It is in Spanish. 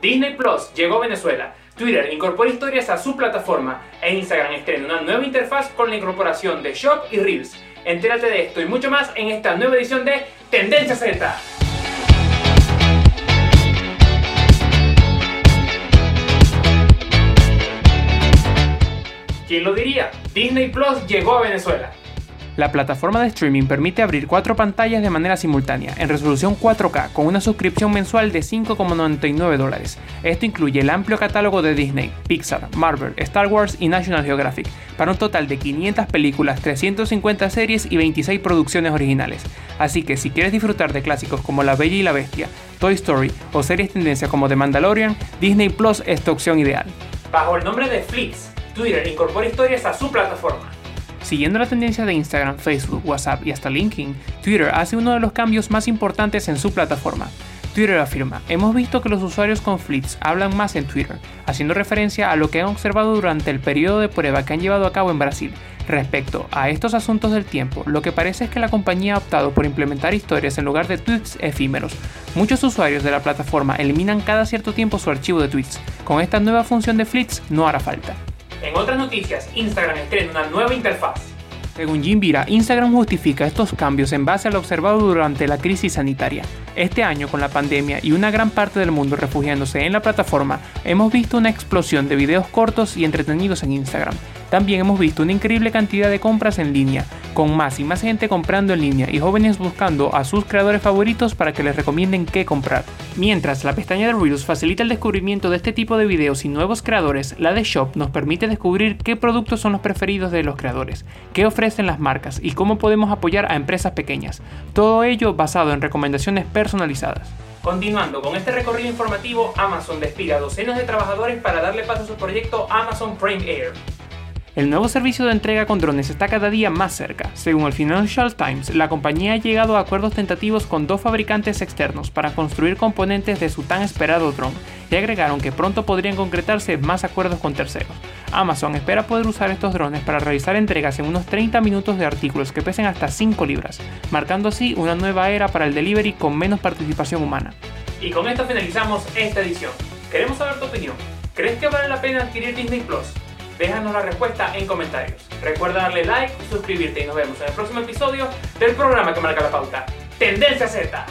Disney Plus llegó a Venezuela. Twitter incorpora historias a su plataforma e Instagram estrena una nueva interfaz con la incorporación de Shop y Reels. Entérate de esto y mucho más en esta nueva edición de Tendencia Z. ¿Quién lo diría? Disney Plus llegó a Venezuela. La plataforma de streaming permite abrir cuatro pantallas de manera simultánea, en resolución 4K, con una suscripción mensual de 5,99 dólares. Esto incluye el amplio catálogo de Disney, Pixar, Marvel, Star Wars y National Geographic, para un total de 500 películas, 350 series y 26 producciones originales. Así que si quieres disfrutar de clásicos como La Bella y la Bestia, Toy Story o series tendencias como The Mandalorian, Disney Plus es tu opción ideal. Bajo el nombre de Flix, Twitter incorpora historias a su plataforma. Siguiendo la tendencia de Instagram, Facebook, WhatsApp y hasta LinkedIn, Twitter hace uno de los cambios más importantes en su plataforma. Twitter afirma, hemos visto que los usuarios con Fleets hablan más en Twitter, haciendo referencia a lo que han observado durante el periodo de prueba que han llevado a cabo en Brasil. Respecto a estos asuntos del tiempo, lo que parece es que la compañía ha optado por implementar historias en lugar de tweets efímeros. Muchos usuarios de la plataforma eliminan cada cierto tiempo su archivo de tweets. Con esta nueva función de Fleets no hará falta. En otras noticias, Instagram estrena una nueva interfaz. Según Jim Vira, Instagram justifica estos cambios en base a lo observado durante la crisis sanitaria. Este año, con la pandemia y una gran parte del mundo refugiándose en la plataforma, hemos visto una explosión de videos cortos y entretenidos en Instagram. También hemos visto una increíble cantidad de compras en línea, con más y más gente comprando en línea y jóvenes buscando a sus creadores favoritos para que les recomienden qué comprar. Mientras la pestaña de Reels facilita el descubrimiento de este tipo de videos y nuevos creadores, la de Shop nos permite descubrir qué productos son los preferidos de los creadores, qué ofrecen las marcas y cómo podemos apoyar a empresas pequeñas. Todo ello basado en recomendaciones personalizadas. Continuando con este recorrido informativo, Amazon despide a docenas de trabajadores para darle paso a su proyecto Amazon Prime Air. El nuevo servicio de entrega con drones está cada día más cerca. Según el Financial Times, la compañía ha llegado a acuerdos tentativos con dos fabricantes externos para construir componentes de su tan esperado dron y agregaron que pronto podrían concretarse más acuerdos con terceros. Amazon espera poder usar estos drones para realizar entregas en unos 30 minutos de artículos que pesen hasta 5 libras, marcando así una nueva era para el delivery con menos participación humana. Y con esto finalizamos esta edición. Queremos saber tu opinión. ¿Crees que vale la pena adquirir Disney Plus? Déjanos la respuesta en comentarios. Recuerda darle like, suscribirte y nos vemos en el próximo episodio del programa que marca la pauta. Tendencia Z.